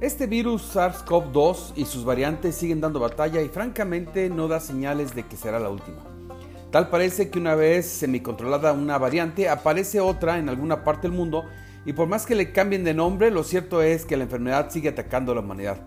Este virus SARS-CoV-2 y sus variantes siguen dando batalla y francamente no da señales de que será la última. Tal parece que una vez semicontrolada una variante, aparece otra en alguna parte del mundo y por más que le cambien de nombre, lo cierto es que la enfermedad sigue atacando a la humanidad.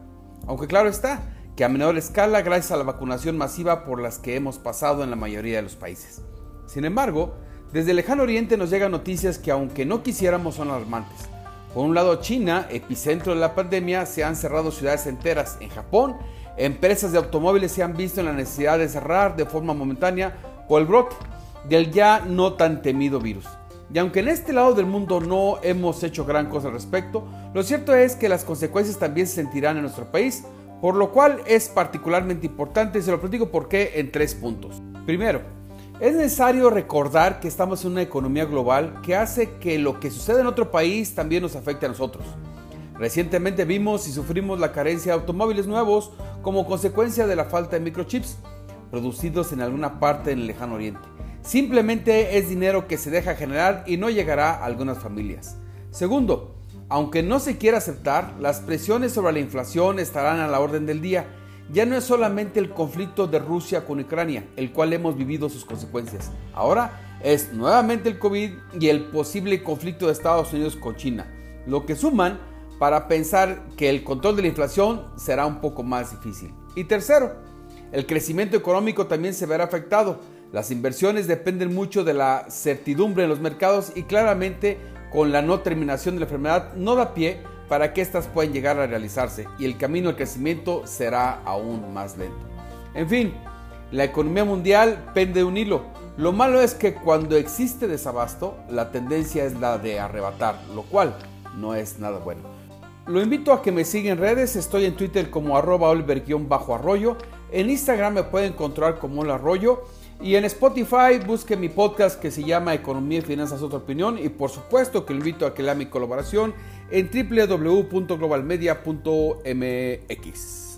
Aunque claro está, que a menor escala gracias a la vacunación masiva por las que hemos pasado en la mayoría de los países. Sin embargo, desde el lejano oriente nos llegan noticias que aunque no quisiéramos son alarmantes. Por un lado, China, epicentro de la pandemia, se han cerrado ciudades enteras. En Japón, empresas de automóviles se han visto en la necesidad de cerrar de forma momentánea por el brote del ya no tan temido virus. Y aunque en este lado del mundo no hemos hecho gran cosa al respecto, lo cierto es que las consecuencias también se sentirán en nuestro país, por lo cual es particularmente importante y se lo platico por qué en tres puntos. Primero, es necesario recordar que estamos en una economía global que hace que lo que sucede en otro país también nos afecte a nosotros. Recientemente vimos y sufrimos la carencia de automóviles nuevos como consecuencia de la falta de microchips producidos en alguna parte en el lejano oriente. Simplemente es dinero que se deja generar y no llegará a algunas familias. Segundo, aunque no se quiera aceptar, las presiones sobre la inflación estarán a la orden del día ya no es solamente el conflicto de Rusia con Ucrania, el cual hemos vivido sus consecuencias. Ahora es nuevamente el COVID y el posible conflicto de Estados Unidos con China, lo que suman para pensar que el control de la inflación será un poco más difícil. Y tercero, el crecimiento económico también se verá afectado. Las inversiones dependen mucho de la certidumbre en los mercados y claramente con la no terminación de la enfermedad no da pie para que éstas puedan llegar a realizarse y el camino al crecimiento será aún más lento. En fin, la economía mundial pende de un hilo. Lo malo es que cuando existe desabasto, la tendencia es la de arrebatar, lo cual no es nada bueno. Lo invito a que me siga en redes, estoy en Twitter como arroba oliver-arroyo, en Instagram me pueden encontrar como el arroyo y en Spotify busque mi podcast que se llama Economía y Finanzas Otra Opinión y por supuesto que lo invito a que lea mi colaboración en www.globalmedia.mx.